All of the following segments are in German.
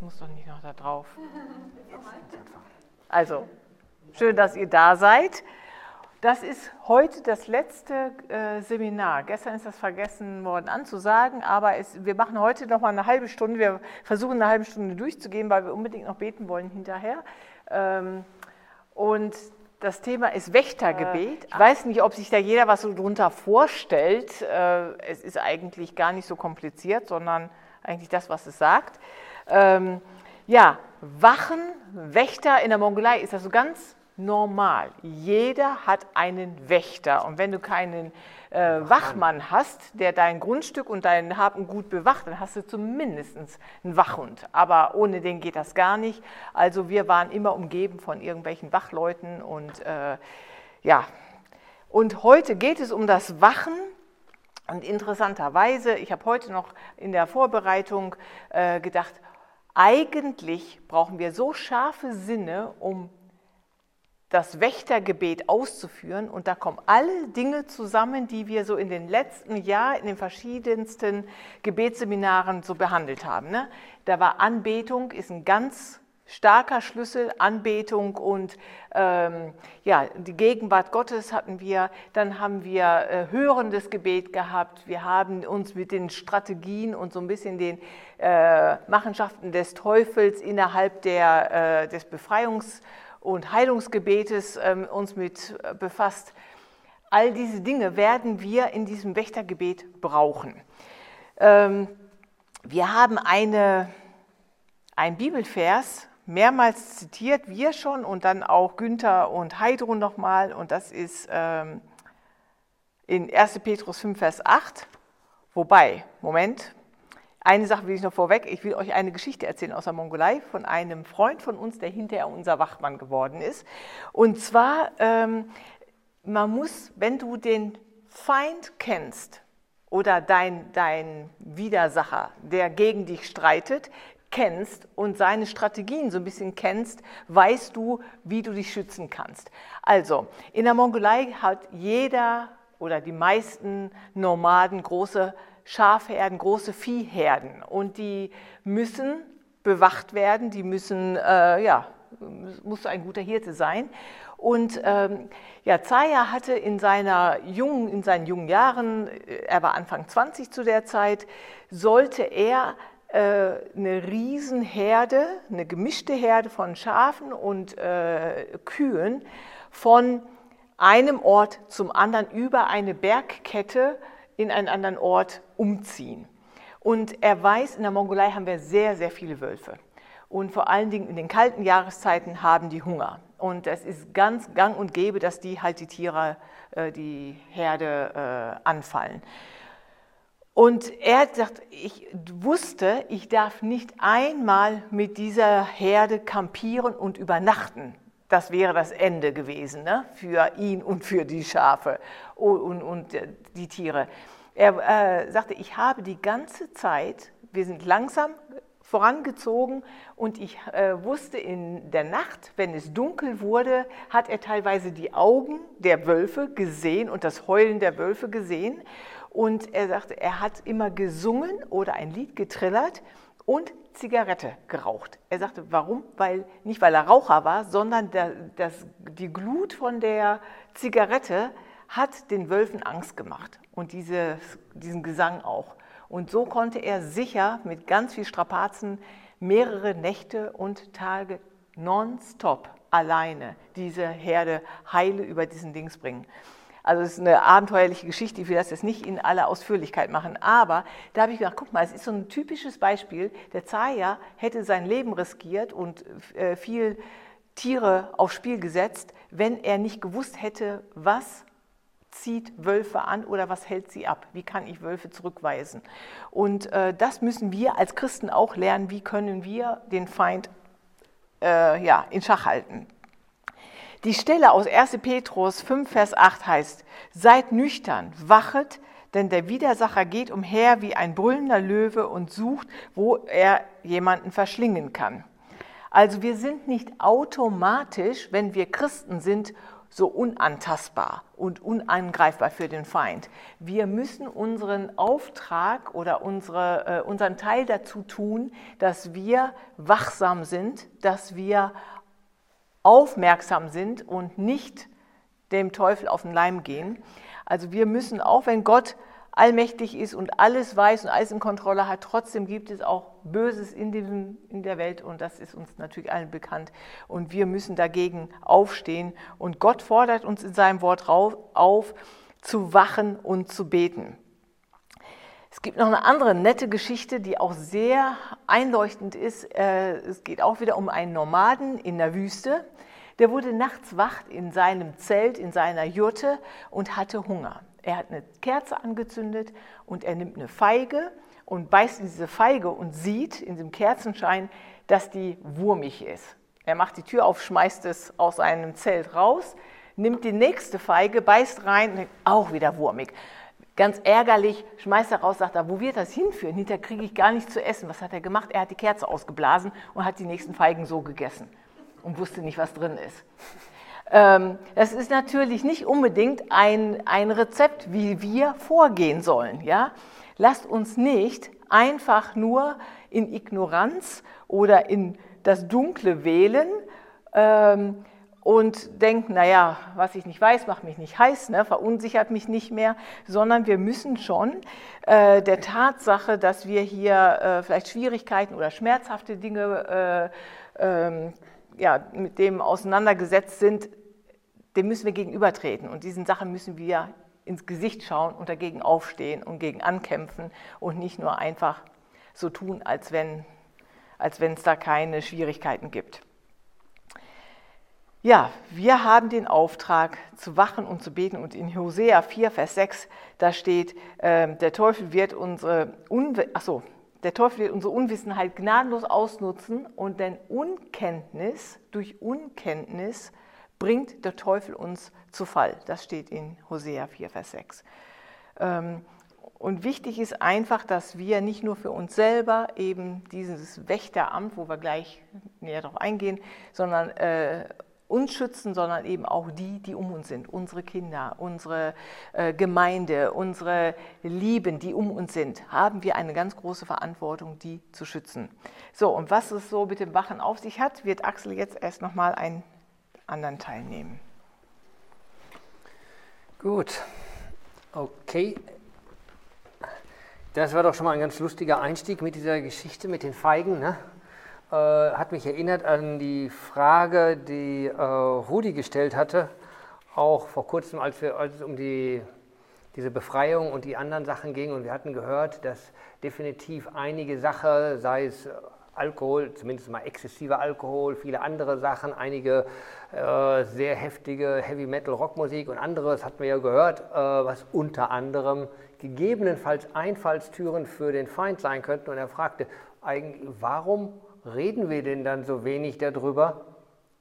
das muss doch nicht noch da drauf. Also, schön, dass ihr da seid. Das ist heute das letzte äh, Seminar. Gestern ist das vergessen worden anzusagen, aber es, wir machen heute noch mal eine halbe Stunde. Wir versuchen eine halbe Stunde durchzugehen, weil wir unbedingt noch beten wollen hinterher. Ähm, und das Thema ist Wächtergebet. Ich weiß nicht, ob sich da jeder was so drunter vorstellt. Äh, es ist eigentlich gar nicht so kompliziert, sondern eigentlich das, was es sagt. Ähm, ja, Wachen, Wächter in der Mongolei ist das so ganz normal. Jeder hat einen Wächter. Und wenn du keinen äh, Wachmann hast, der dein Grundstück und dein Haben gut bewacht, dann hast du zumindest einen Wachhund. Aber ohne den geht das gar nicht. Also wir waren immer umgeben von irgendwelchen Wachleuten und äh, ja. Und heute geht es um das Wachen. Und interessanterweise, ich habe heute noch in der Vorbereitung äh, gedacht, eigentlich brauchen wir so scharfe Sinne, um das Wächtergebet auszuführen. Und da kommen alle Dinge zusammen, die wir so in den letzten Jahren in den verschiedensten Gebetsseminaren so behandelt haben. Ne? Da war Anbetung, ist ein ganz starker Schlüssel, Anbetung und ähm, ja, die Gegenwart Gottes hatten wir. Dann haben wir äh, hörendes Gebet gehabt. Wir haben uns mit den Strategien und so ein bisschen den äh, Machenschaften des Teufels innerhalb der, äh, des Befreiungs- und Heilungsgebetes ähm, uns mit äh, befasst. All diese Dinge werden wir in diesem Wächtergebet brauchen. Ähm, wir haben eine, ein Bibelvers mehrmals zitiert, wir schon und dann auch Günther und Heidrun nochmal und das ist ähm, in 1. Petrus 5, Vers 8. Wobei, Moment, eine Sache will ich noch vorweg. Ich will euch eine Geschichte erzählen aus der Mongolei von einem Freund von uns, der hinterher unser Wachmann geworden ist. Und zwar, ähm, man muss, wenn du den Feind kennst oder dein, dein Widersacher, der gegen dich streitet, kennst und seine Strategien so ein bisschen kennst, weißt du, wie du dich schützen kannst. Also, in der Mongolei hat jeder oder die meisten Nomaden große Schafherden, große Viehherden und die müssen bewacht werden, die müssen, äh, ja, muss ein guter Hirte sein. Und ähm, ja, Zaya hatte in, seiner jungen, in seinen jungen Jahren, äh, er war Anfang 20 zu der Zeit, sollte er eine Riesenherde, eine gemischte Herde von Schafen und äh, Kühen von einem Ort zum anderen über eine Bergkette in einen anderen Ort umziehen. Und er weiß, in der Mongolei haben wir sehr, sehr viele Wölfe. Und vor allen Dingen in den kalten Jahreszeiten haben die Hunger. Und es ist ganz gang und gäbe, dass die halt die Tiere, äh, die Herde äh, anfallen. Und er sagt, ich wusste, ich darf nicht einmal mit dieser Herde kampieren und übernachten. Das wäre das Ende gewesen ne? für ihn und für die Schafe und, und, und die Tiere. Er äh, sagte, ich habe die ganze Zeit, wir sind langsam vorangezogen und ich äh, wusste in der Nacht, wenn es dunkel wurde, hat er teilweise die Augen der Wölfe gesehen und das Heulen der Wölfe gesehen. Und er sagte, er hat immer gesungen oder ein Lied getrillert und Zigarette geraucht. Er sagte, warum? Weil, nicht weil er Raucher war, sondern der, das, die Glut von der Zigarette hat den Wölfen Angst gemacht und diese, diesen Gesang auch. Und so konnte er sicher mit ganz viel Strapazen mehrere Nächte und Tage nonstop alleine diese Herde heile über diesen Dings bringen. Also es ist eine abenteuerliche Geschichte, ich will das jetzt nicht in aller Ausführlichkeit machen, aber da habe ich gedacht, guck mal, es ist so ein typisches Beispiel, der Zaya hätte sein Leben riskiert und äh, viel Tiere aufs Spiel gesetzt, wenn er nicht gewusst hätte, was zieht Wölfe an oder was hält sie ab? Wie kann ich Wölfe zurückweisen? Und äh, das müssen wir als Christen auch lernen. Wie können wir den Feind äh, ja, in Schach halten? Die Stelle aus 1. Petrus 5, Vers 8 heißt, seid nüchtern, wachet, denn der Widersacher geht umher wie ein brüllender Löwe und sucht, wo er jemanden verschlingen kann. Also wir sind nicht automatisch, wenn wir Christen sind, so unantastbar und unangreifbar für den Feind. Wir müssen unseren Auftrag oder unsere, äh, unseren Teil dazu tun, dass wir wachsam sind, dass wir aufmerksam sind und nicht dem Teufel auf den Leim gehen. Also wir müssen, auch wenn Gott allmächtig ist und alles weiß und alles in Kontrolle hat, trotzdem gibt es auch Böses in, diesem, in der Welt und das ist uns natürlich allen bekannt. Und wir müssen dagegen aufstehen und Gott fordert uns in seinem Wort auf, zu wachen und zu beten. Es gibt noch eine andere nette Geschichte, die auch sehr einleuchtend ist. Äh, es geht auch wieder um einen Nomaden in der Wüste. Der wurde nachts wach in seinem Zelt, in seiner Jurte und hatte Hunger. Er hat eine Kerze angezündet und er nimmt eine Feige und beißt in diese Feige und sieht in dem Kerzenschein, dass die wurmig ist. Er macht die Tür auf, schmeißt es aus seinem Zelt raus, nimmt die nächste Feige, beißt rein, auch wieder wurmig. Ganz ärgerlich, schmeißt er raus, sagt er, wo wird das hinführen? Hinterher kriege ich gar nichts zu essen. Was hat er gemacht? Er hat die Kerze ausgeblasen und hat die nächsten Feigen so gegessen und wusste nicht, was drin ist. Ähm, das ist natürlich nicht unbedingt ein, ein Rezept, wie wir vorgehen sollen. Ja? Lasst uns nicht einfach nur in Ignoranz oder in das Dunkle wählen ähm, und denken, naja, was ich nicht weiß, macht mich nicht heiß, ne, verunsichert mich nicht mehr, sondern wir müssen schon äh, der Tatsache, dass wir hier äh, vielleicht Schwierigkeiten oder schmerzhafte Dinge äh, ähm, ja, mit dem auseinandergesetzt sind, dem müssen wir gegenübertreten und diesen Sachen müssen wir ins Gesicht schauen und dagegen aufstehen und gegen ankämpfen und nicht nur einfach so tun, als wenn als wenn es da keine Schwierigkeiten gibt. Ja, wir haben den Auftrag zu wachen und zu beten und in Hosea 4, Vers 6, da steht, äh, der Teufel wird unsere, achso, der Teufel wird unsere Unwissenheit gnadenlos ausnutzen und denn Unkenntnis, durch Unkenntnis bringt der Teufel uns zu Fall. Das steht in Hosea 4, Vers 6. Ähm, und wichtig ist einfach, dass wir nicht nur für uns selber eben dieses Wächteramt, wo wir gleich näher darauf eingehen, sondern äh, uns schützen, sondern eben auch die, die um uns sind, unsere Kinder, unsere äh, Gemeinde, unsere Lieben, die um uns sind, haben wir eine ganz große Verantwortung, die zu schützen. So, und was es so mit dem Wachen auf sich hat, wird Axel jetzt erst nochmal einen anderen Teil nehmen. Gut, okay. Das war doch schon mal ein ganz lustiger Einstieg mit dieser Geschichte mit den Feigen. Ne? Äh, hat mich erinnert an die Frage, die äh, Rudi gestellt hatte, auch vor kurzem, als, wir, als es um die, diese Befreiung und die anderen Sachen ging. Und wir hatten gehört, dass definitiv einige Sachen, sei es Alkohol, zumindest mal exzessiver Alkohol, viele andere Sachen, einige äh, sehr heftige Heavy Metal Rockmusik und anderes hatten wir ja gehört, äh, was unter anderem gegebenenfalls Einfallstüren für den Feind sein könnten. Und er fragte, eigentlich, warum reden wir denn dann so wenig darüber,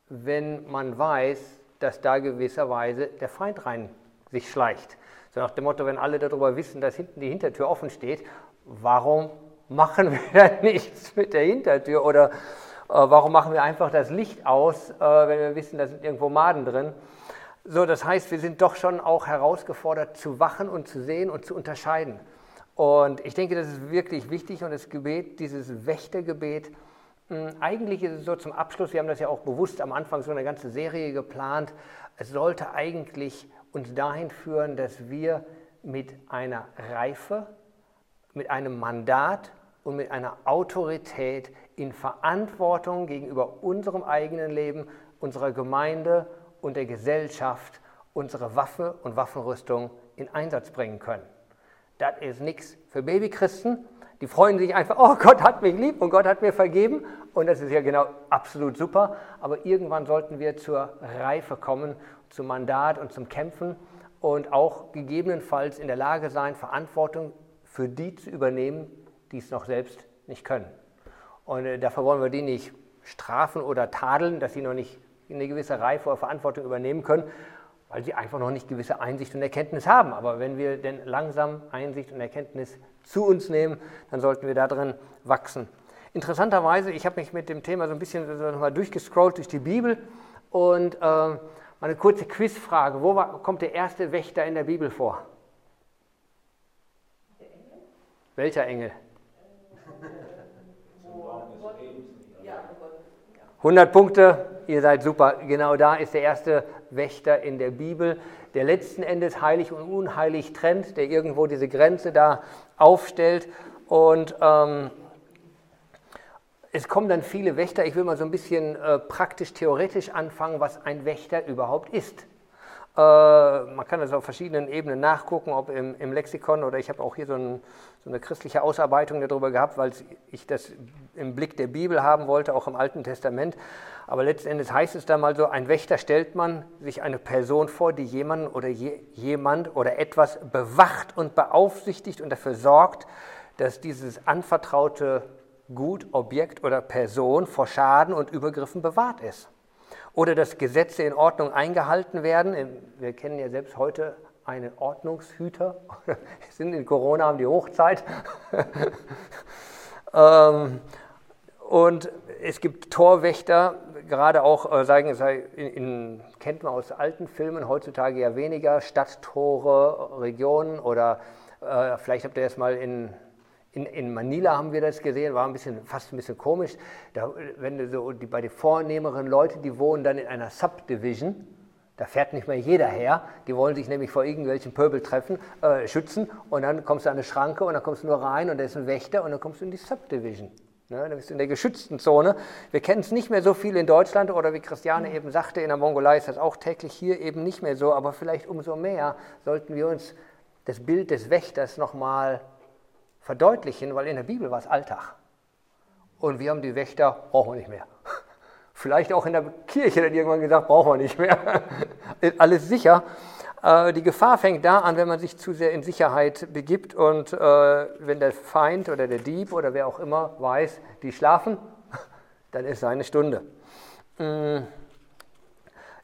wenn man weiß, dass da gewisserweise der Feind rein sich schleicht? So nach dem Motto, wenn alle darüber wissen, dass hinten die Hintertür offen steht, warum machen wir dann nichts mit der Hintertür? Oder äh, warum machen wir einfach das Licht aus, äh, wenn wir wissen, da sind irgendwo Maden drin? So, das heißt, wir sind doch schon auch herausgefordert zu wachen und zu sehen und zu unterscheiden. Und ich denke, das ist wirklich wichtig und das Gebet, dieses Wächtergebet, eigentlich ist es so zum Abschluss, wir haben das ja auch bewusst am Anfang so eine ganze Serie geplant, es sollte eigentlich uns dahin führen, dass wir mit einer Reife, mit einem Mandat und mit einer Autorität in Verantwortung gegenüber unserem eigenen Leben, unserer Gemeinde und der Gesellschaft unsere Waffe und Waffenrüstung in Einsatz bringen können. Das ist nichts für Babychristen, die freuen sich einfach, oh Gott hat mich lieb und Gott hat mir vergeben. Und das ist ja genau absolut super. Aber irgendwann sollten wir zur Reife kommen, zum Mandat und zum Kämpfen und auch gegebenenfalls in der Lage sein, Verantwortung für die zu übernehmen, die es noch selbst nicht können. Und äh, dafür wollen wir die nicht strafen oder tadeln, dass sie noch nicht eine gewisse Reife oder Verantwortung übernehmen können, weil sie einfach noch nicht gewisse Einsicht und Erkenntnis haben. Aber wenn wir denn langsam Einsicht und Erkenntnis zu uns nehmen, dann sollten wir darin wachsen. Interessanterweise, ich habe mich mit dem Thema so ein bisschen nochmal durchgescrollt durch die Bibel und äh, Mal eine kurze Quizfrage. Wo war, kommt der erste Wächter in der Bibel vor? Engel? Welcher Engel? 100 Punkte, ihr seid super. Genau da ist der erste Wächter in der Bibel, der letzten Endes heilig und unheilig trennt, der irgendwo diese Grenze da aufstellt. Und ähm, es kommen dann viele Wächter. Ich will mal so ein bisschen äh, praktisch-theoretisch anfangen, was ein Wächter überhaupt ist. Äh, man kann das auf verschiedenen Ebenen nachgucken, ob im, im Lexikon oder ich habe auch hier so, ein, so, eine christliche Ausarbeitung darüber gehabt, weil ich das im Blick der Bibel haben wollte, auch im Alten Testament. Aber letzten Endes heißt es da mal so, ein Wächter stellt man sich eine Person vor, die jemanden oder je, jemand oder etwas bewacht und beaufsichtigt und dafür sorgt, dass dieses anvertraute Gut, Objekt oder Person vor Schaden und Übergriffen bewahrt ist. Oder dass Gesetze in Ordnung eingehalten werden. Wir kennen ja selbst heute einen Ordnungshüter. Sind in Corona, haben die Hochzeit. Ähm, und es gibt Torwächter, gerade auch, äh, sagen in, in, kennt man aus alten Filmen, heutzutage ja weniger, Stadttore, Regionen oder äh, vielleicht habt ihr das mal in, in, in, Manila haben wir das gesehen, war ein bisschen, fast ein bisschen komisch. Da, wenn so die, bei den vornehmeren Leuten, die wohnen dann in einer Subdivision, da fährt nicht mehr jeder her. Die wollen sich nämlich vor irgendwelchen Pöbel treffen, äh, schützen und dann kommst du an eine Schranke und dann kommst du nur rein und da ist ein Wächter und dann kommst du in die Subdivision. Ne, dann bist du in der geschützten Zone. Wir kennen es nicht mehr so viel in Deutschland oder wie Christiane eben sagte, in der Mongolei ist das auch täglich, hier eben nicht mehr so, aber vielleicht umso mehr sollten wir uns das Bild des Wächters nochmal verdeutlichen, weil in der Bibel war es Alltag. Und wir haben die Wächter, brauchen wir nicht mehr. Vielleicht auch in der Kirche dann irgendwann gesagt, brauchen wir nicht mehr. Alles sicher. Äh, die Gefahr fängt da an, wenn man sich zu sehr in Sicherheit begibt und äh, wenn der Feind oder der Dieb oder wer auch immer weiß, die schlafen, dann ist seine Stunde. Mm.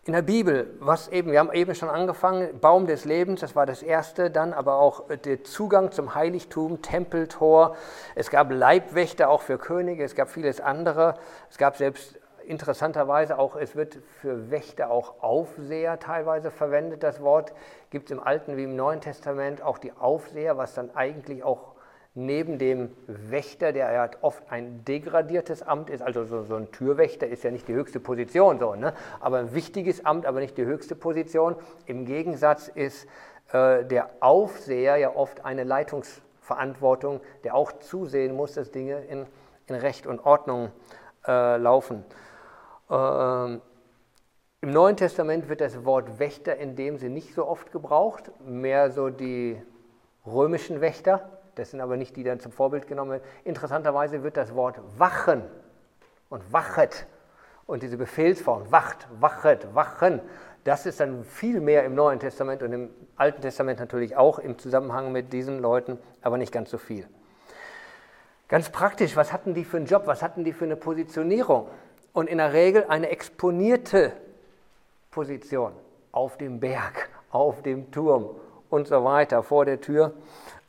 In der Bibel, was eben, wir haben eben schon angefangen, Baum des Lebens, das war das erste, dann aber auch der Zugang zum Heiligtum, Tempeltor. Es gab Leibwächter auch für Könige, es gab vieles andere. Es gab selbst interessanterweise auch, es wird für Wächter auch Aufseher teilweise verwendet, das Wort. Gibt es im Alten wie im Neuen Testament auch die Aufseher, was dann eigentlich auch neben dem Wächter, der ja oft ein degradiertes Amt ist, also so, so, ein Türwächter ist ja nicht die höchste Position, so, ne? aber ein wichtiges Amt, aber nicht die höchste Position. Im Gegensatz ist äh, der Aufseher ja oft eine Leitungsverantwortung, der auch zusehen muss, dass Dinge in, in Recht und Ordnung äh, laufen. Ähm, Im Neuen Testament wird das Wort Wächter in dem Sinne nicht so oft gebraucht, mehr so die römischen Wächter, das sind aber nicht die, die dann zum Vorbild genommen werden. Interessanterweise wird das Wort Wachen und Wachet und diese Befehlsform, Wacht, Wachet, Wachen, das ist dann viel mehr im Neuen Testament und im Alten Testament natürlich auch im Zusammenhang mit diesen Leuten, aber nicht ganz so viel. Ganz praktisch, was hatten die für einen Job, was hatten die für eine Positionierung? Und in der Regel eine exponierte Position auf dem Berg, auf dem Turm und so weiter, vor der Tür.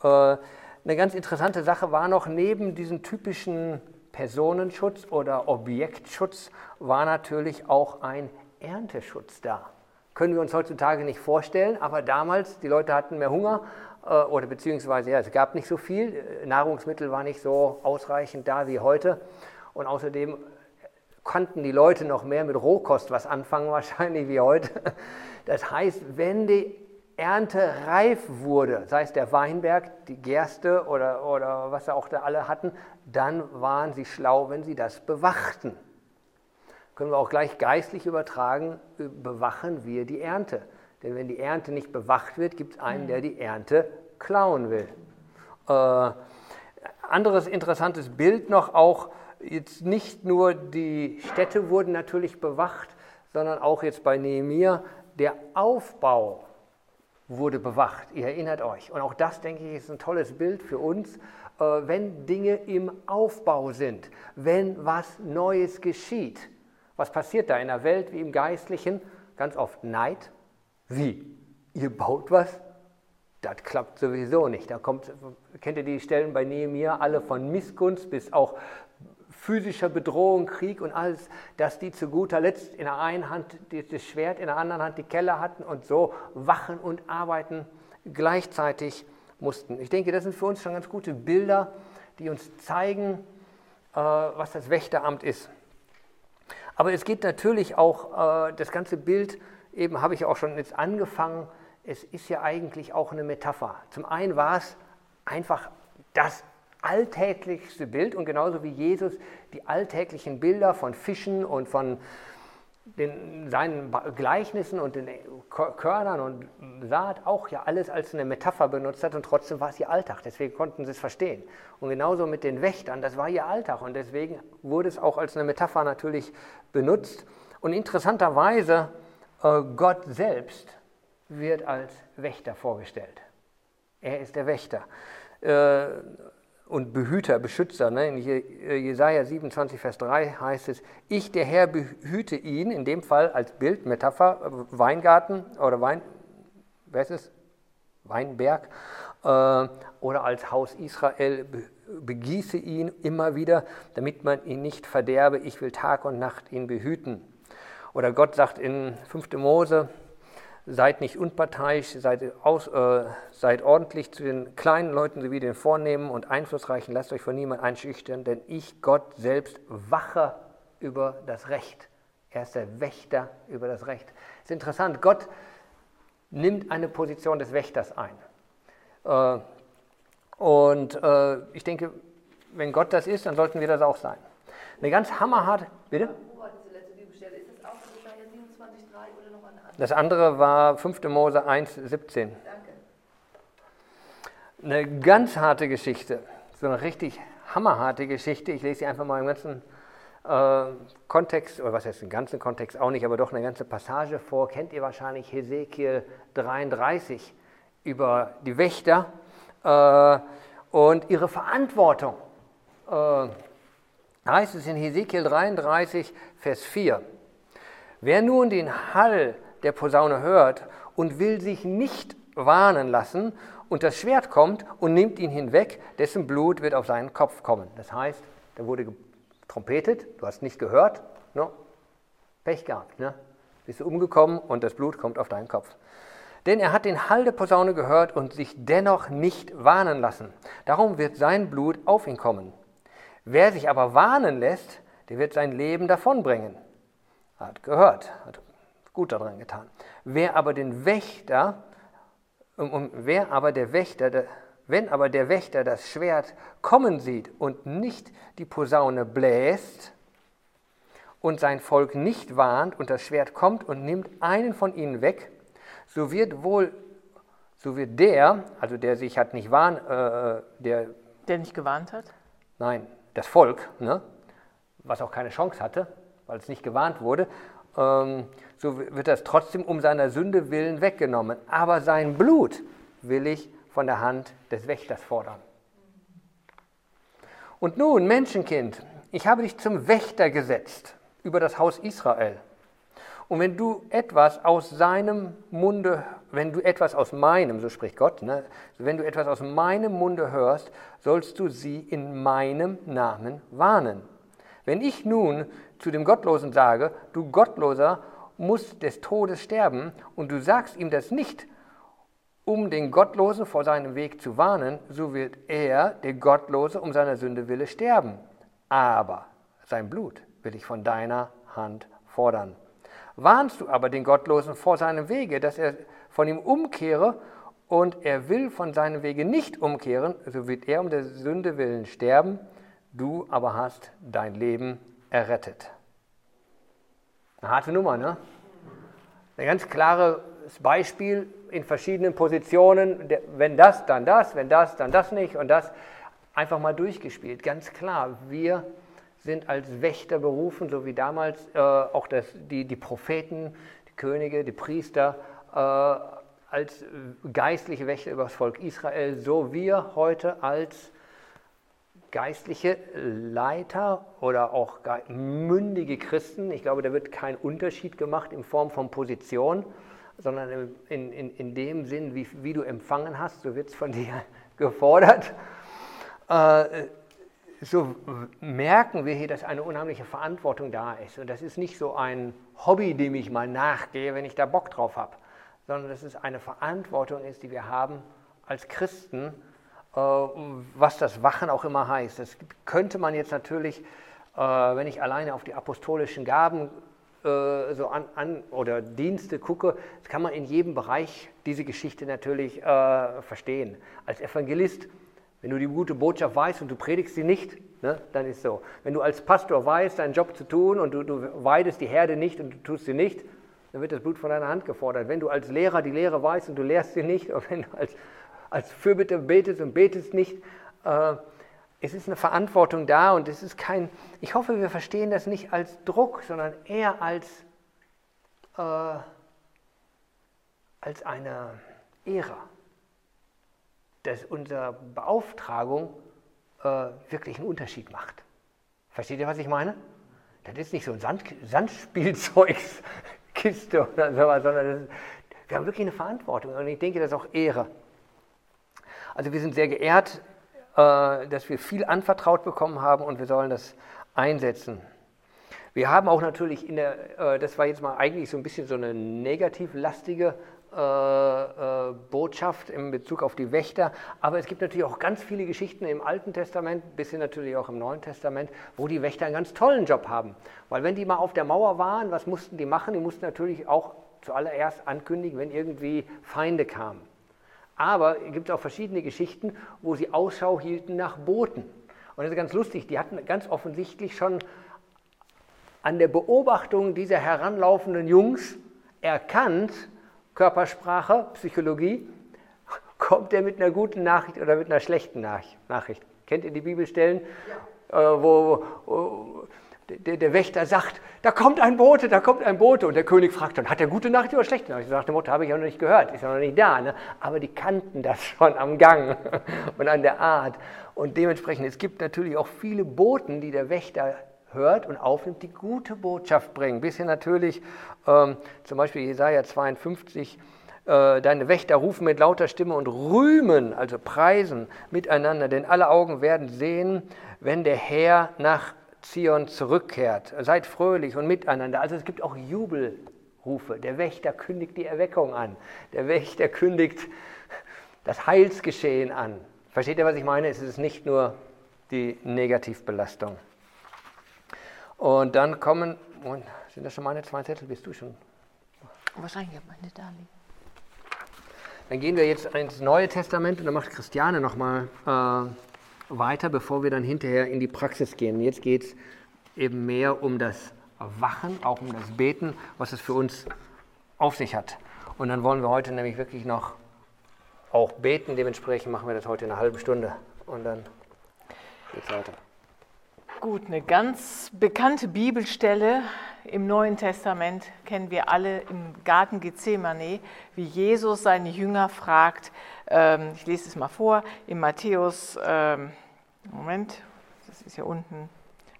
Äh, eine ganz interessante Sache war noch, neben diesem typischen Personenschutz oder Objektschutz war natürlich auch ein Ernteschutz da. Können wir uns heutzutage nicht vorstellen, aber damals, die Leute hatten mehr Hunger äh, oder beziehungsweise ja, es gab nicht so viel, Nahrungsmittel waren nicht so ausreichend da wie heute und außerdem konnten die Leute noch mehr mit Rohkost was anfangen wahrscheinlich wie heute. Das heißt, wenn die Ernte reif wurde, sei es der Weinberg, die Gerste oder, oder was auch da alle hatten, dann waren sie schlau, wenn sie das bewachten. Können wir auch gleich geistlich übertragen, bewachen wir die Ernte. Denn wenn die Ernte nicht bewacht wird, gibt es einen, der die Ernte klauen will. Äh, anderes interessantes Bild noch auch, jetzt nicht nur die Städte wurden natürlich bewacht, sondern auch jetzt bei Nehemiah der Aufbau wurde bewacht. Ihr erinnert euch. Und auch das, denke ich, ist ein tolles Bild für uns, äh, wenn Dinge im Aufbau sind, wenn was Neues geschieht. Was passiert da in der Welt wie im Geistlichen? Ganz oft Neid. Wie? Ihr baut was? Das klappt sowieso nicht. Da kommt, kennt ihr die Stellen bei Nehemiah, alle von Missgunst bis auch physischer Bedrohung, Krieg und alles, dass die zu guter Letzt in der einen Hand das Schwert, in der anderen Hand die Kelle hatten und so wachen und arbeiten gleichzeitig mussten. Ich denke, das sind für uns schon ganz gute Bilder, die uns zeigen, äh, was das Wächteramt ist. Aber es geht natürlich auch, äh, das ganze Bild, eben habe ich auch schon jetzt angefangen, es ist ja eigentlich auch eine Metapher. Zum einen war es einfach das alltäglichste Bild und genauso wie Jesus die alltäglichen Bilder von Fischen und von den, seinen Gleichnissen und den Körnern und Saat auch ja alles als eine Metapher benutzt hat und trotzdem war es ihr Alltag, deswegen konnten sie es verstehen. Und genauso mit den Wächtern, das war ihr Alltag und deswegen wurde es auch als eine Metapher natürlich benutzt. Und interessanterweise, äh, Gott selbst wird als Wächter vorgestellt. Er ist der Wächter äh, und Behüter, Beschützer. Ne? In Jesaja 27, Vers 3 heißt es: Ich, der Herr, behüte ihn, in dem Fall als Bild, Metapher, Weingarten oder Wein, wer ist es? Weinberg äh, oder als Haus Israel, begieße ihn immer wieder, damit man ihn nicht verderbe. Ich will Tag und Nacht ihn behüten. Oder Gott sagt in 5. Mose Seid nicht unparteiisch, seid, aus, äh, seid ordentlich zu den kleinen Leuten sowie den Vornehmen und Einflussreichen. Lasst euch von niemand einschüchtern, denn ich, Gott selbst, wache über das Recht. Er ist der Wächter über das Recht. Es ist interessant, Gott nimmt eine Position des Wächters ein. Äh, und äh, ich denke, wenn Gott das ist, dann sollten wir das auch sein. Eine ganz hammerharte, bitte? Das andere war 5. Mose 1, 17. Danke. Eine ganz harte Geschichte, so eine richtig hammerharte Geschichte. Ich lese sie einfach mal im ganzen äh, Kontext, oder was heißt im ganzen Kontext auch nicht, aber doch eine ganze Passage vor. Kennt ihr wahrscheinlich Hesekiel 33 über die Wächter äh, und ihre Verantwortung. Äh, heißt es in Hesekiel 33, Vers 4. Wer nun den Hall der Posaune hört und will sich nicht warnen lassen und das Schwert kommt und nimmt ihn hinweg, dessen Blut wird auf seinen Kopf kommen. Das heißt, da wurde trompetet, du hast nicht gehört, no, Pech gehabt, ne? bist du umgekommen und das Blut kommt auf deinen Kopf. Denn er hat den Hall der Posaune gehört und sich dennoch nicht warnen lassen. Darum wird sein Blut auf ihn kommen. Wer sich aber warnen lässt, der wird sein Leben davonbringen. Hat gehört, hat gut daran getan. Wer aber den Wächter, um, wer aber der Wächter, der, wenn aber der Wächter das Schwert kommen sieht und nicht die Posaune bläst und sein Volk nicht warnt und das Schwert kommt und nimmt einen von ihnen weg, so wird wohl, so wird der, also der sich hat nicht warnt, äh, der, der nicht gewarnt hat? Nein, das Volk, ne, was auch keine Chance hatte, weil es nicht gewarnt wurde, so wird das trotzdem um seiner Sünde willen weggenommen. Aber sein Blut will ich von der Hand des Wächters fordern. Und nun, Menschenkind, ich habe dich zum Wächter gesetzt über das Haus Israel. Und wenn du etwas aus seinem Munde, wenn du etwas aus meinem, so spricht Gott, ne, wenn du etwas aus meinem Munde hörst, sollst du sie in meinem Namen warnen. Wenn ich nun zu dem Gottlosen sage, du Gottloser musst des Todes sterben, und du sagst ihm das nicht, um den Gottlosen vor seinem Weg zu warnen, so wird er, der Gottlose, um seiner Sünde wille sterben. Aber sein Blut will ich von deiner Hand fordern. Warnst du aber den Gottlosen vor seinem Wege, dass er von ihm umkehre und er will von seinem Wege nicht umkehren, so wird er um der Sünde willen sterben, du aber hast dein Leben errettet. Eine harte Nummer, ne? Ein ganz klares Beispiel in verschiedenen Positionen. Wenn das, dann das, wenn das, dann das nicht und das. Einfach mal durchgespielt. Ganz klar, wir sind als Wächter berufen, so wie damals äh, auch das, die, die Propheten, die Könige, die Priester, äh, als geistliche Wächter über das Volk Israel, so wir heute als geistliche Leiter oder auch mündige Christen, ich glaube, da wird kein Unterschied gemacht in Form von Position, sondern in, in, in dem Sinn, wie, wie du empfangen hast, so wird es von dir gefordert. Äh, so merken wir hier, dass eine unheimliche Verantwortung da ist. Und das ist nicht so ein Hobby, dem ich mal nachgehe, wenn ich da Bock drauf habe, sondern dass es eine Verantwortung ist, die wir haben als Christen, was das Wachen auch immer heißt. Das könnte man jetzt natürlich, äh, wenn ich alleine auf die apostolischen Gaben äh, so an, an, oder Dienste gucke, kann man in jedem Bereich diese Geschichte natürlich verstehen. Als Evangelist wenn du die gute Botschaft weißt und du predigst sie nicht, ne, dann ist so. Wenn du als Pastor weißt, deinen Job zu tun und du, du weidest die Herde nicht und du tust sie nicht, dann wird das Blut von deiner Hand gefordert. Wenn du als Lehrer die Lehre weißt und du lehrst sie nicht, oder wenn du als, als Fürbitter betest und betest nicht, äh, es ist eine Verantwortung da und es ist kein, ich hoffe, wir verstehen das nicht als Druck, sondern eher als, äh, als eine Ehre dass unsere Beauftragung äh, wirklich einen Unterschied macht. Versteht ihr, was ich meine? Das ist nicht so ein Sand, Sandspielzeugskiste oder sowas, sondern ist, wir haben wirklich eine Verantwortung und ich denke, das ist auch Ehre. Also wir sind sehr geehrt, äh, dass wir viel anvertraut bekommen haben und wir sollen das einsetzen. Wir haben auch natürlich in der, äh, das war jetzt mal eigentlich so ein bisschen so eine negativ lastige äh, Botschaft in Bezug auf die Wächter. Aber es gibt natürlich auch ganz viele Geschichten im Alten Testament, bis hin natürlich auch im Neuen Testament, wo die Wächter einen ganz tollen Job haben. Weil wenn die mal auf der Mauer waren, was mussten die machen? Die mussten natürlich auch zuallererst ankündigen, wenn irgendwie Feinde kamen. Aber es gibt auch verschiedene Geschichten, wo sie Ausschau hielten nach Booten. Und das ist ganz lustig, die hatten ganz offensichtlich schon an der Beobachtung dieser heranlaufenden Jungs erkannt, Körpersprache, Psychologie, kommt er mit einer guten Nachricht oder mit einer schlechten Nachricht? Kennt ihr die Bibelstellen, ja. äh, wo, wo der, der, Wächter sagt, da kommt ein Bote, da kommt ein Bote. Und der König fragt dann, hat er gute Nachricht oder schlechte Nachricht? Sagt der Mutter, habe ich ja noch nicht gehört, ist ja noch nicht da. Ne? Aber die kannten das schon am Gang und an der Art. Und dementsprechend, es gibt natürlich auch viele Boten, die der Wächter hört und aufnimmt, die gute Botschaft bringen. Bis hin natürlich ähm, zum Beispiel Jesaja 52, äh, deine Wächter rufen mit lauter Stimme und rühmen, also preisen miteinander, denn alle Augen werden sehen, wenn der Herr nach Zion zurückkehrt. Seid fröhlich und miteinander. Also es gibt auch Jubelrufe. Der Wächter kündigt die Erweckung an. Der Wächter kündigt das Heilsgeschehen an. Versteht ihr, was ich meine? Es ist nicht nur die Negativbelastung. Und dann kommen, sind das schon meine zwei Zettel? Bist du schon? Wahrscheinlich habe meine da liegen. Dann gehen wir jetzt ins Neue Testament und dann macht Christiane nochmal äh, weiter, bevor wir dann hinterher in die Praxis gehen. Jetzt geht es eben mehr um das Wachen, auch um das Beten, was es für uns auf sich hat. Und dann wollen wir heute nämlich wirklich noch auch beten. Dementsprechend machen wir das heute in einer halben Stunde und dann geht es weiter. Gut, eine ganz bekannte Bibelstelle im Neuen Testament kennen wir alle im Garten Gethsemane, wie Jesus seine Jünger fragt. Ähm, ich lese es mal vor, in Matthäus, ähm, Moment, das ist hier unten,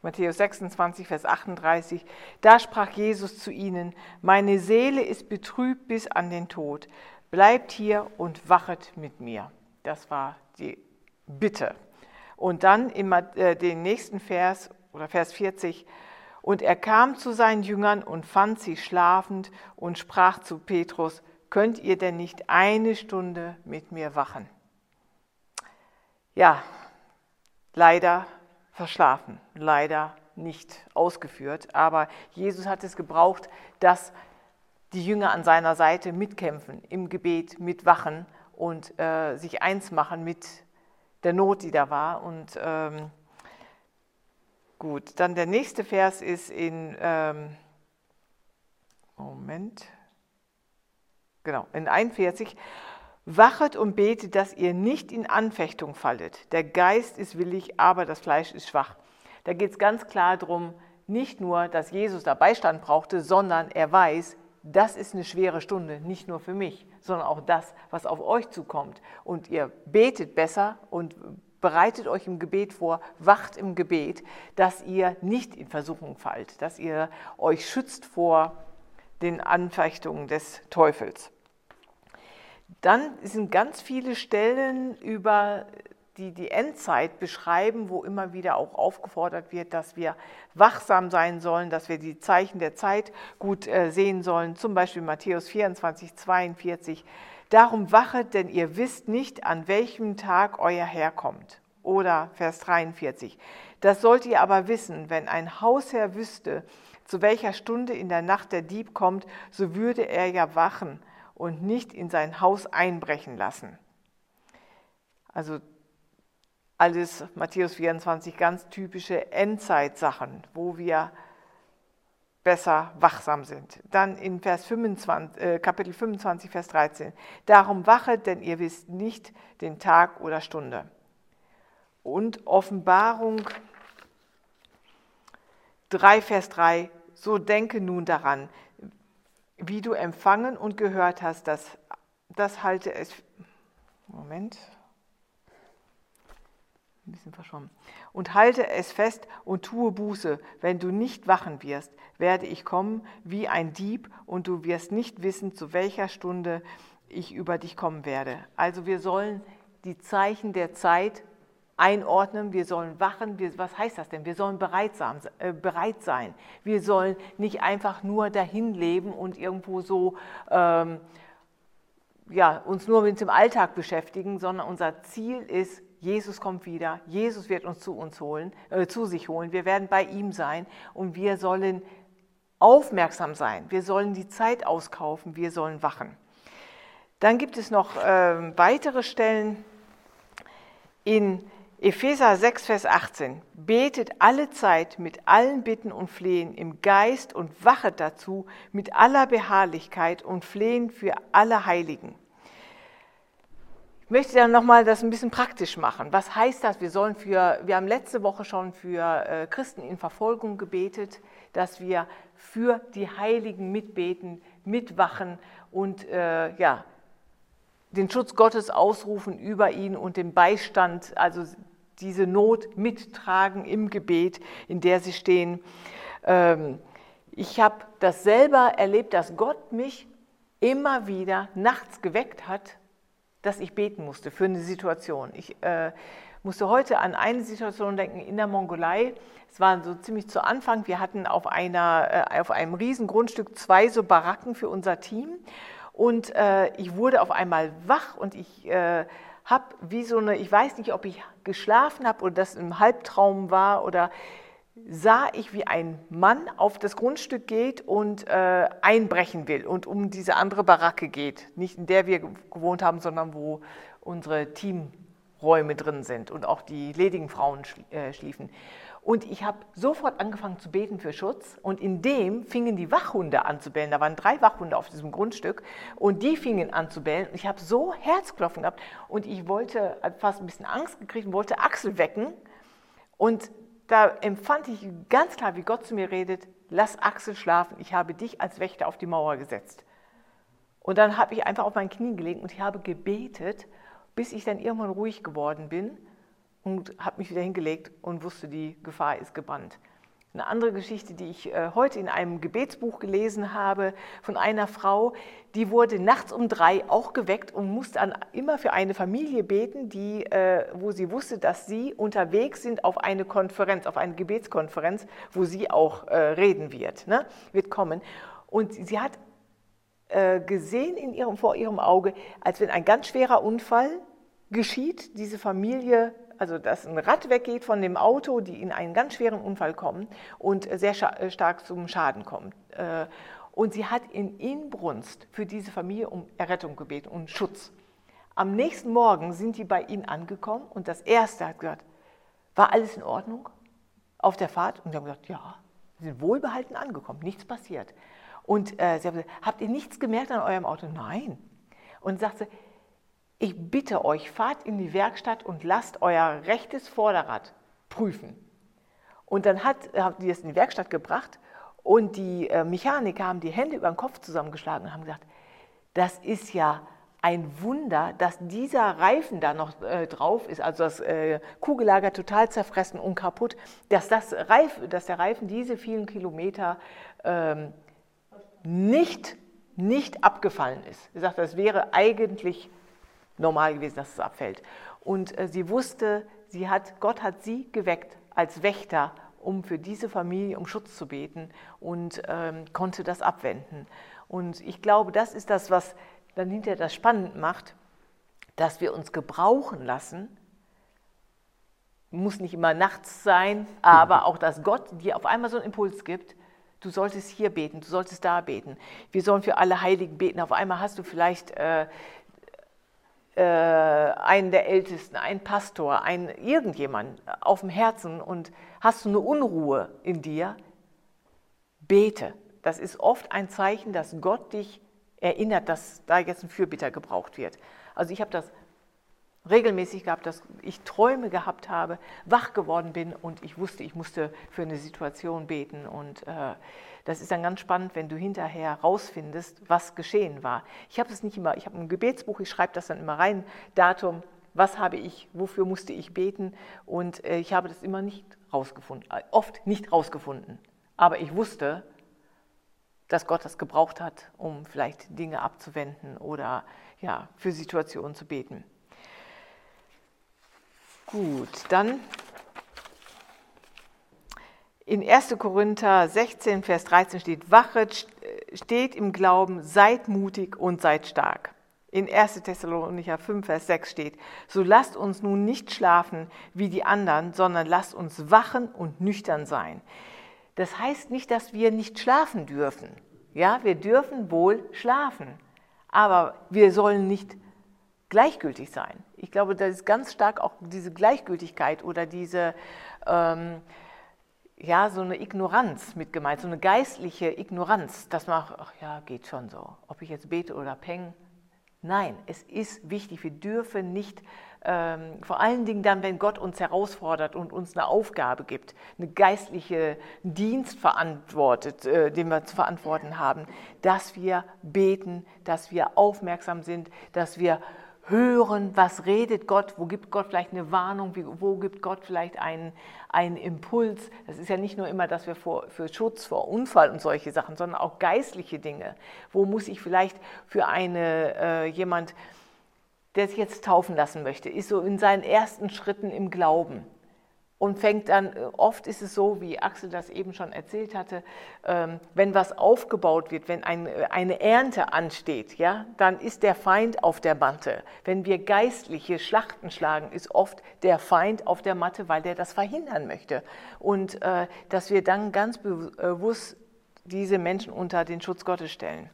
Matthäus 26, Vers 38. Da sprach Jesus zu ihnen: Meine Seele ist betrübt bis an den Tod. Bleibt hier und wachet mit mir. Das war die Bitte. Und dann im, äh, den nächsten Vers oder Vers 40. Und er kam zu seinen Jüngern und fand sie schlafend und sprach zu Petrus, könnt ihr denn nicht eine Stunde mit mir wachen? Ja, leider verschlafen, leider nicht ausgeführt, aber Jesus hat es gebraucht, dass die Jünger an seiner Seite mitkämpfen, im Gebet mitwachen und äh, sich eins machen mit der Not, die da war. Und ähm, gut, dann der nächste Vers ist in, ähm, Moment, genau, in 41. Wachet und betet, dass ihr nicht in Anfechtung fallet. Der Geist ist willig, aber das Fleisch ist schwach. Da geht es ganz klar darum, nicht nur, dass Jesus da Beistand brauchte, sondern er weiß, das ist eine schwere Stunde, nicht nur für mich, sondern auch das, was auf euch zukommt. Und ihr betet besser und bereitet euch im Gebet vor, wacht im Gebet, dass ihr nicht in Versuchung fallt, dass ihr euch schützt vor den Anfechtungen des Teufels. Dann sind ganz viele Stellen über die die Endzeit beschreiben, wo immer wieder auch aufgefordert wird, dass wir wachsam sein sollen, dass wir die Zeichen der Zeit gut äh, sehen sollen. Zum Beispiel Matthäus 24, 42. Darum wachet, denn ihr wisst nicht, an welchem Tag euer Herr kommt. Oder Vers 43. Das sollt ihr aber wissen, wenn ein Hausherr wüsste, zu welcher Stunde in der Nacht der Dieb kommt, so würde er ja wachen und nicht in sein Haus einbrechen lassen. Also alles Matthäus 24 ganz typische Endzeitsachen, wo wir besser wachsam sind. Dann in Vers 25, äh, Kapitel 25, Vers 13. Darum wachet, denn ihr wisst nicht den Tag oder Stunde. Und Offenbarung 3, Vers 3. So denke nun daran, wie du empfangen und gehört hast, das, das halte es. Moment. Ein bisschen verschwommen. Und halte es fest und tue Buße. Wenn du nicht wachen wirst, werde ich kommen wie ein Dieb und du wirst nicht wissen, zu welcher Stunde ich über dich kommen werde. Also wir sollen die Zeichen der Zeit einordnen, wir sollen wachen. Wir, was heißt das denn? Wir sollen äh, bereit sein. Wir sollen nicht einfach nur dahin leben und irgendwo so ähm, ja, uns nur mit dem Alltag beschäftigen, sondern unser Ziel ist, Jesus kommt wieder, Jesus wird uns zu uns holen, äh, zu sich holen, wir werden bei ihm sein und wir sollen aufmerksam sein, wir sollen die Zeit auskaufen, wir sollen wachen. Dann gibt es noch äh, weitere Stellen in Epheser 6, Vers 18. Betet alle Zeit mit allen Bitten und Flehen im Geist und wachet dazu mit aller Beharrlichkeit und Flehen für alle Heiligen. Ich möchte dann nochmal das ein bisschen praktisch machen. Was heißt das? Wir sollen für, wir haben letzte Woche schon für äh, Christen in Verfolgung gebetet, dass wir für die Heiligen mitbeten, mitwachen und äh, ja, den Schutz Gottes ausrufen über ihn und den Beistand, also diese Not mittragen im Gebet, in der sie stehen. Ähm, ich habe das selber erlebt, dass Gott mich immer wieder nachts geweckt hat, dass ich beten musste für eine Situation. Ich äh, musste heute an eine Situation denken in der Mongolei. Es war so ziemlich zu Anfang. Wir hatten auf, einer, äh, auf einem riesen Grundstück zwei so Baracken für unser Team. Und äh, ich wurde auf einmal wach und ich äh, habe wie so eine, ich weiß nicht, ob ich geschlafen habe oder das im Halbtraum war oder sah ich, wie ein Mann auf das Grundstück geht und äh, einbrechen will und um diese andere Baracke geht. Nicht in der wir gewohnt haben, sondern wo unsere Teamräume drin sind und auch die ledigen Frauen äh, schliefen. Und ich habe sofort angefangen zu beten für Schutz. Und in dem fingen die Wachhunde an zu bellen. Da waren drei Wachhunde auf diesem Grundstück. Und die fingen an zu bellen. Und ich habe so Herzklopfen gehabt. Und ich wollte, fast ein bisschen Angst gekriegt und wollte Axel wecken. Und da empfand ich ganz klar, wie Gott zu mir redet, lass Axel schlafen. Ich habe dich als Wächter auf die Mauer gesetzt. Und dann habe ich einfach auf mein Knie gelegt und ich habe gebetet, bis ich dann irgendwann ruhig geworden bin und habe mich wieder hingelegt und wusste, die Gefahr ist gebannt. Eine andere Geschichte, die ich äh, heute in einem Gebetsbuch gelesen habe, von einer Frau, die wurde nachts um drei auch geweckt und musste an, immer für eine Familie beten, die, äh, wo sie wusste, dass sie unterwegs sind auf eine Konferenz, auf eine Gebetskonferenz, wo sie auch äh, reden wird, ne? wird kommen. Und sie hat gesehen in ihrem, vor ihrem Auge, als wenn ein ganz schwerer Unfall geschieht, diese Familie also dass ein Rad weggeht von dem Auto, die in einen ganz schweren Unfall kommen und sehr äh, stark zum Schaden kommen. Äh, und sie hat in Inbrunst für diese Familie um Errettung gebeten und Schutz. Am nächsten Morgen sind die bei ihnen angekommen und das Erste hat gesagt, war alles in Ordnung auf der Fahrt? Und sie haben gesagt, ja, sie sind wohlbehalten angekommen, nichts passiert. Und äh, sie haben gesagt, habt ihr nichts gemerkt an eurem Auto? Nein. Und sagte, ich bitte euch, fahrt in die Werkstatt und lasst euer rechtes Vorderrad prüfen. Und dann hat, haben die es in die Werkstatt gebracht und die äh, Mechaniker haben die Hände über den Kopf zusammengeschlagen und haben gesagt, das ist ja ein Wunder, dass dieser Reifen da noch äh, drauf ist, also das äh, Kugellager total zerfressen und kaputt, dass, das Reif, dass der Reifen diese vielen Kilometer ähm, nicht, nicht abgefallen ist. Er sagt, das wäre eigentlich normal gewesen, dass es abfällt. Und äh, sie wusste, sie hat, Gott hat sie geweckt als Wächter, um für diese Familie um Schutz zu beten und ähm, konnte das abwenden. Und ich glaube, das ist das, was dann hinterher das spannend macht, dass wir uns gebrauchen lassen. Muss nicht immer nachts sein, aber auch, dass Gott dir auf einmal so einen Impuls gibt, du solltest hier beten, du solltest da beten. Wir sollen für alle Heiligen beten. Auf einmal hast du vielleicht äh, äh, einen der Ältesten, einen Pastor, einen irgendjemand auf dem Herzen und hast du eine Unruhe in dir, bete. Das ist oft ein Zeichen, dass Gott dich erinnert, dass da jetzt ein Fürbitter gebraucht wird. Also ich habe das regelmäßig gehabt, dass ich Träume gehabt habe, wach geworden bin und ich wusste, ich musste für eine Situation beten. Und äh, das ist dann ganz spannend, wenn du hinterher rausfindest, was geschehen war. Ich habe es nicht immer, ich habe ein Gebetsbuch, ich schreibe das dann immer rein, Datum, was habe ich, wofür musste ich beten und äh, ich habe das immer nicht rausgefunden, äh, oft nicht rausgefunden. Aber ich wusste, dass Gott das gebraucht hat, um vielleicht Dinge abzuwenden oder ja, für Situationen zu beten. Gut, dann in 1. Korinther 16, Vers 13 steht, wachet, steht im Glauben, seid mutig und seid stark. In 1. Thessalonicher 5, Vers 6 steht, so lasst uns nun nicht schlafen wie die anderen, sondern lasst uns wachen und nüchtern sein. Das heißt nicht, dass wir nicht schlafen dürfen. Ja, wir dürfen wohl schlafen, aber wir sollen nicht gleichgültig sein. Ich glaube, da ist ganz stark auch diese Gleichgültigkeit oder diese, ähm, ja, so eine Ignoranz mit gemeint, so eine geistliche Ignoranz, dass man, ach ja, geht schon so, ob ich jetzt bete oder peng. Nein, es ist wichtig, wir dürfen nicht ähm, vor allen Dingen dann, wenn Gott uns herausfordert und uns eine Aufgabe gibt, eine geistliche Dienst verantwortet, äh, den wir zu verantworten haben, dass wir beten, dass wir aufmerksam sind, dass wir hören, was redet Gott, wo gibt Gott vielleicht eine Warnung, wo gibt Gott vielleicht einen, einen Impuls. Das ist ja nicht nur immer, dass wir vor, für Schutz vor Unfall und solche Sachen, sondern auch geistliche Dinge. Wo muss ich vielleicht für eine, äh, jemand der sich jetzt taufen lassen möchte, ist so in seinen ersten Schritten im Glauben und fängt dann, äh, oft ist es so, wie Axel das eben schon erzählt hatte, ähm, wenn was aufgebaut wird, wenn äh, eine Ernte ansteht, ja, dann ist der Feind auf der Matte. Wenn wir geistliche Schlachten schlagen, ist oft der Feind auf der Matte, weil der das verhindern möchte. Und äh, dass wir dann ganz bewusst diese Menschen unter den Schutz Gottes stellen.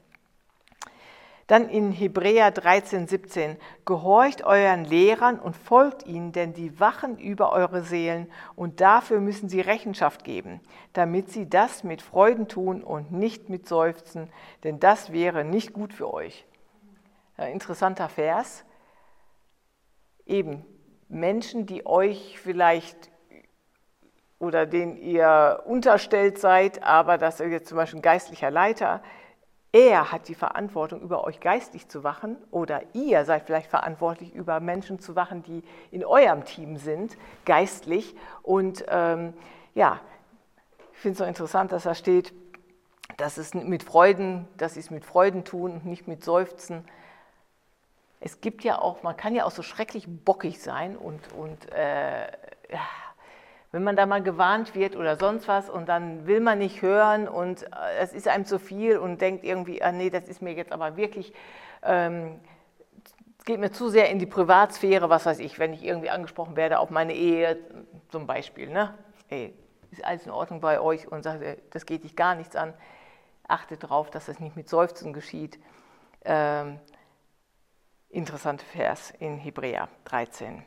Dann in Hebräer 13, 17, gehorcht euren Lehrern und folgt ihnen, denn die wachen über eure Seelen und dafür müssen sie Rechenschaft geben, damit sie das mit Freuden tun und nicht mit Seufzen, denn das wäre nicht gut für euch. Ein interessanter Vers. Eben Menschen, die euch vielleicht oder denen ihr unterstellt seid, aber dass ihr jetzt zum Beispiel ein geistlicher Leiter, er hat die Verantwortung, über euch geistig zu wachen oder ihr seid vielleicht verantwortlich, über Menschen zu wachen, die in eurem Team sind, geistlich. Und ähm, ja, ich finde es so interessant, dass da steht, dass es mit Freuden, dass sie es mit Freuden tun und nicht mit Seufzen. Es gibt ja auch, man kann ja auch so schrecklich bockig sein und, und äh, wenn man da mal gewarnt wird oder sonst was und dann will man nicht hören und äh, es ist einem zu viel und denkt irgendwie, ah nee, das ist mir jetzt aber wirklich, ähm, geht mir zu sehr in die Privatsphäre, was weiß ich, wenn ich irgendwie angesprochen werde auf meine Ehe zum Beispiel, ne? Ey, ist alles in Ordnung bei euch und sagt, das geht dich gar nichts an. Achtet darauf, dass das nicht mit Seufzen geschieht. Ähm, interessanter Vers in Hebräer 13.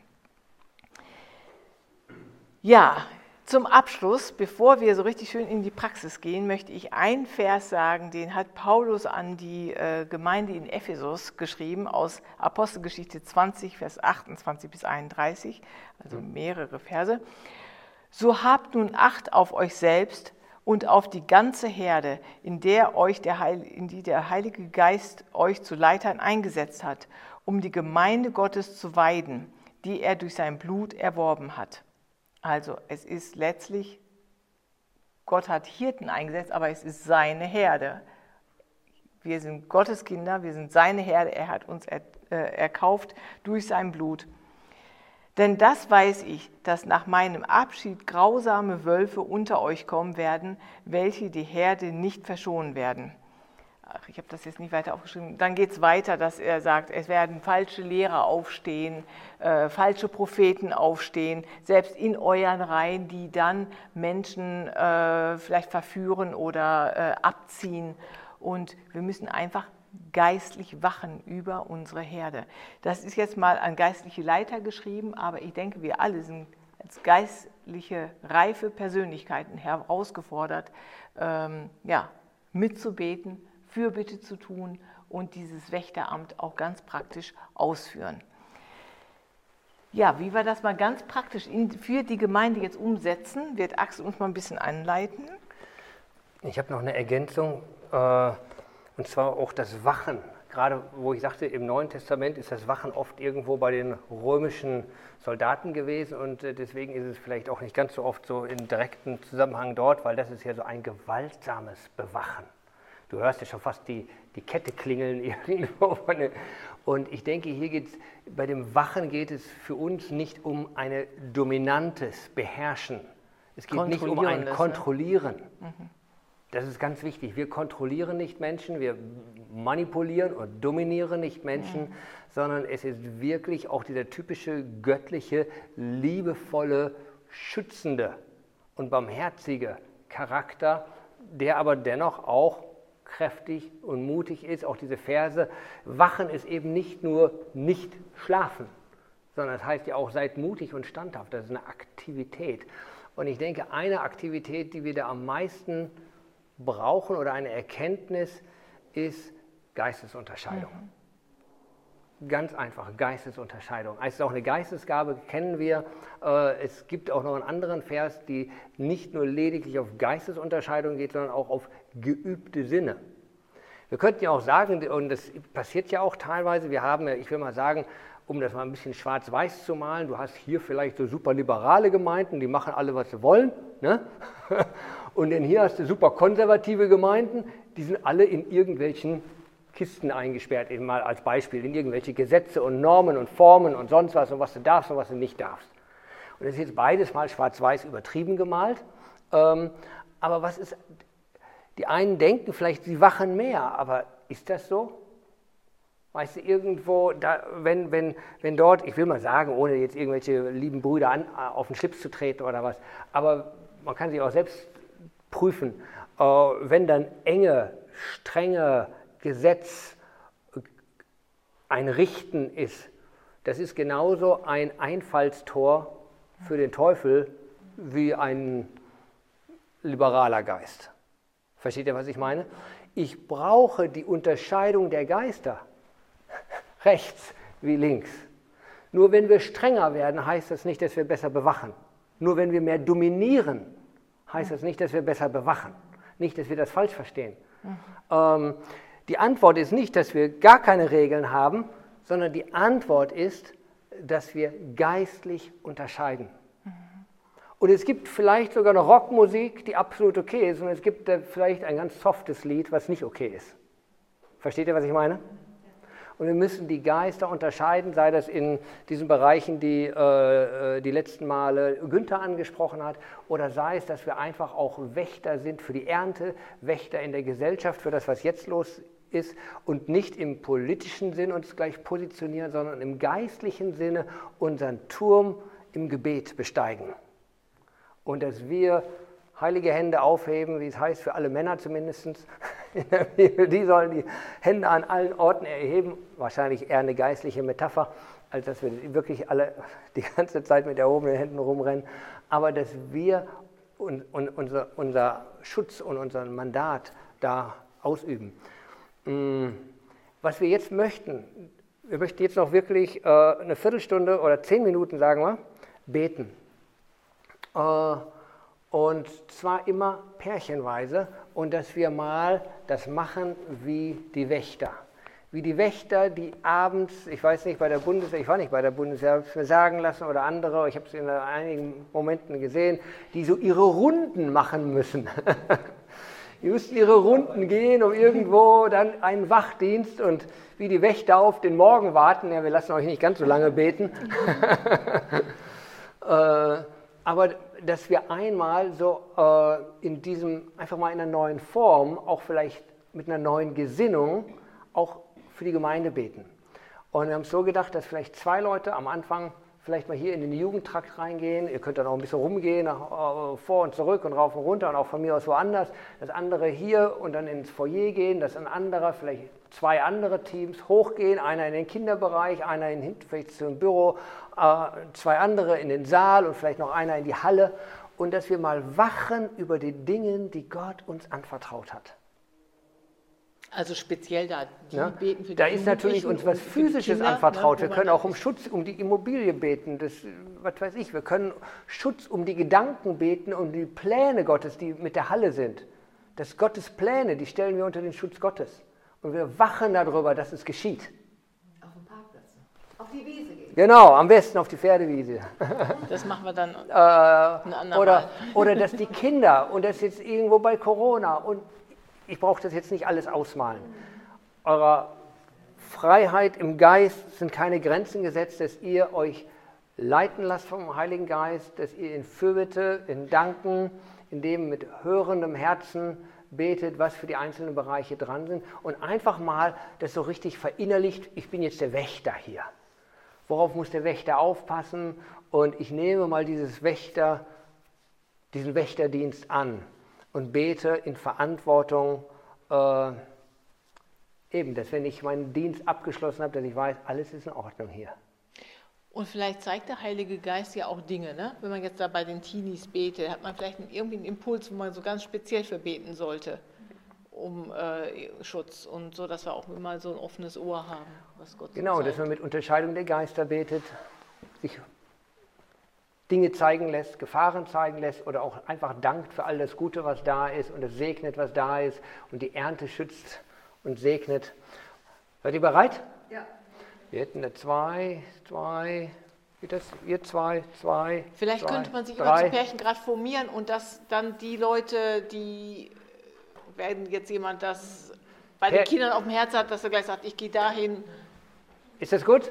Ja, zum Abschluss, bevor wir so richtig schön in die Praxis gehen, möchte ich einen Vers sagen, den hat Paulus an die äh, Gemeinde in Ephesus geschrieben, aus Apostelgeschichte 20, Vers 28 bis 31, also mehrere Verse. So habt nun Acht auf euch selbst und auf die ganze Herde, in, der euch der Heil, in die der Heilige Geist euch zu Leitern eingesetzt hat, um die Gemeinde Gottes zu weiden, die er durch sein Blut erworben hat. Also es ist letztlich, Gott hat Hirten eingesetzt, aber es ist seine Herde. Wir sind Gottes Kinder, wir sind seine Herde, er hat uns er, äh, erkauft durch sein Blut. Denn das weiß ich, dass nach meinem Abschied grausame Wölfe unter euch kommen werden, welche die Herde nicht verschonen werden. Ich habe das jetzt nicht weiter aufgeschrieben. Dann geht es weiter, dass er sagt, es werden falsche Lehrer aufstehen, äh, falsche Propheten aufstehen, selbst in euren Reihen, die dann Menschen äh, vielleicht verführen oder äh, abziehen. Und wir müssen einfach geistlich wachen über unsere Herde. Das ist jetzt mal an geistliche Leiter geschrieben, aber ich denke, wir alle sind als geistliche, reife Persönlichkeiten herausgefordert, ähm, ja, mitzubeten, Fürbitte zu tun und dieses Wächteramt auch ganz praktisch ausführen. Ja, wie wir das mal ganz praktisch für die Gemeinde jetzt umsetzen, wird Axel uns mal ein bisschen anleiten. Ich habe noch eine Ergänzung. Äh und zwar auch das Wachen. Gerade wo ich sagte, im Neuen Testament ist das Wachen oft irgendwo bei den römischen Soldaten gewesen und äh, deswegen ist es vielleicht auch nicht ganz so oft so in direktem Zusammenhang dort, weil das ist ja so ein gewaltsames Bewachen. Du hörst ja schon fast die, die Kette klingeln irgendwo. Und ich denke, hier geht bei dem Wachen geht es für uns nicht um ein dominantes Beherrschen. Es geht nicht um ein? Kontrollieren. Ne? Mhm. Das ist ganz wichtig. Wir kontrollieren nicht Menschen, wir manipulieren und dominieren nicht Menschen, mhm. sondern es ist wirklich auch dieser typische göttliche, liebevolle, schützende und barmherzige Charakter, der aber dennoch auch kräftig und mutig ist. Auch diese Verse, Wachen ist eben nicht nur nicht schlafen, sondern es das heißt ja auch, seid mutig und standhaft. Das ist eine Aktivität. Und ich denke, eine Aktivität, die wir da am meisten brauchen oder eine Erkenntnis ist Geistesunterscheidung. Mhm. Ganz einfach, Geistesunterscheidung. Es ist auch eine Geistesgabe, kennen wir. Äh, es gibt auch noch einen anderen Vers, die nicht nur lediglich auf Geistesunterscheidung geht, sondern auch auf geübte Sinne. Wir könnten ja auch sagen, und das passiert ja auch teilweise, wir haben, ich will mal sagen, um das mal ein bisschen schwarz-weiß zu malen, du hast hier vielleicht so super liberale Gemeinden, die machen alle, was sie wollen. Ne? Und denn hier hast du super konservative Gemeinden, die sind alle in irgendwelchen Kisten eingesperrt, eben mal als Beispiel, in irgendwelche Gesetze und Normen und Formen und sonst was und was du darfst und was du nicht darfst. Und das ist jetzt beides mal schwarz-weiß übertrieben gemalt. Ähm, aber was ist, die einen denken vielleicht, sie wachen mehr, aber ist das so? Weißt du, irgendwo, da, wenn, wenn, wenn dort, ich will mal sagen, ohne jetzt irgendwelche lieben Brüder an, auf den Schlips zu treten oder was, aber man kann sich auch selbst prüfen, äh, wenn dann enge, strenge Gesetz ein Richten ist, das ist genauso ein Einfallstor für den Teufel wie ein liberaler Geist. Versteht ihr, was ich meine? Ich brauche die Unterscheidung der Geister, rechts wie links. Nur wenn wir strenger werden, heißt das nicht, dass wir besser bewachen. Nur wenn wir mehr dominieren, heißt das nicht, dass wir besser bewachen. Nicht, dass wir das falsch verstehen. Mhm. Ähm, die Antwort ist nicht, dass wir gar keine Regeln haben, sondern die Antwort ist, dass wir geistlich unterscheiden. Und es gibt vielleicht sogar eine Rockmusik, die absolut okay ist, und es gibt vielleicht ein ganz softes Lied, was nicht okay ist. Versteht ihr, was ich meine? Und wir müssen die Geister unterscheiden, sei das in diesen Bereichen, die äh, äh, die letzten Male Günther angesprochen hat, oder sei es, dass wir einfach auch Wächter sind für die Ernte, Wächter in der Gesellschaft für das, was jetzt los ist und nicht im politischen Sinn uns gleich positionieren, sondern im geistlichen Sinne unseren Turm im Gebet besteigen. Und dass wir heilige Hände aufheben, wie es heißt, für alle Männer zumindest. Die sollen die Hände an allen Orten erheben. Wahrscheinlich eher eine geistliche Metapher, als dass wir wirklich alle die ganze Zeit mit erhobenen Händen rumrennen. Aber dass wir unser, unser Schutz und unser Mandat da ausüben. Mm, was wir jetzt möchten, wir möchten jetzt noch wirklich äh, eine Viertelstunde oder zehn Minuten, sagen wir, beten. Äh, und zwar immer pärchenweise und dass wir mal das machen wie die Wächter. Wie die Wächter, die abends, ich weiß nicht, bei der Bundeswehr, ich war nicht bei der Bundeswehr, habe es mir sagen lassen oder andere, ich habe es in einigen Momenten gesehen, die so ihre Runden machen müssen. Die müssten ihre Runden gehen, um irgendwo dann einen Wachdienst und wie die Wächter auf den Morgen warten. Ja, wir lassen euch nicht ganz so lange beten. äh, aber dass wir einmal so äh, in diesem, einfach mal in einer neuen Form, auch vielleicht mit einer neuen Gesinnung, auch für die Gemeinde beten. Und wir haben es so gedacht, dass vielleicht zwei Leute am Anfang vielleicht mal hier in den Jugendtrakt reingehen. Ihr könnt dann auch ein bisschen rumgehen, nach, äh, vor und zurück und rauf und runter und auch von mir aus woanders. Das andere hier und dann ins Foyer gehen, dass ein anderer, vielleicht zwei andere Teams hochgehen, einer in den Kinderbereich, einer in, vielleicht zum Büro, äh, zwei andere in den Saal und vielleicht noch einer in die Halle. Und dass wir mal wachen über die Dinge, die Gott uns anvertraut hat. Also speziell da, die ja, beten für die Da ist natürlich uns was Physisches Kinder, anvertraut. Ne, wir können auch um Schutz um die Immobilie beten. Das, was weiß ich, wir können Schutz um die Gedanken beten und um die Pläne Gottes, die mit der Halle sind. Das Gottes Pläne, die stellen wir unter den Schutz Gottes. Und wir wachen darüber, dass es geschieht. Auf dem Parkplatz. Auf die Wiese gehen. Genau, am besten auf die Pferdewiese. Das machen wir dann äh, oder, oder dass die Kinder, und das jetzt irgendwo bei Corona und ich brauche das jetzt nicht alles ausmalen. Eurer Freiheit im Geist sind keine Grenzen gesetzt, dass ihr euch leiten lasst vom Heiligen Geist, dass ihr in Fürbitte, in Danken, in dem mit hörendem Herzen betet, was für die einzelnen Bereiche dran sind und einfach mal das so richtig verinnerlicht, ich bin jetzt der Wächter hier. Worauf muss der Wächter aufpassen? Und ich nehme mal dieses Wächter, diesen Wächterdienst an und bete in Verantwortung, äh, eben, dass wenn ich meinen Dienst abgeschlossen habe, dass ich weiß, alles ist in Ordnung hier. Und vielleicht zeigt der Heilige Geist ja auch Dinge, ne? wenn man jetzt da bei den Teenies betet, hat man vielleicht irgendwie einen Impuls, wo man so ganz speziell für beten sollte, um äh, Schutz und so, dass wir auch immer so ein offenes Ohr haben, was Gott Genau, so dass man mit Unterscheidung der Geister betet, sich Dinge zeigen lässt, Gefahren zeigen lässt oder auch einfach dankt für all das Gute, was da ist und es segnet, was da ist und die Ernte schützt und segnet. Seid ihr bereit? Ja. Wir hätten da zwei, zwei, wie das? Ihr zwei, zwei. Vielleicht zwei, könnte man sich drei. immer zu Pärchen gerade formieren und dass dann die Leute, die, wenn jetzt jemand das bei den Kindern auf dem Herz hat, dass er gleich sagt, ich gehe dahin. Ist das gut?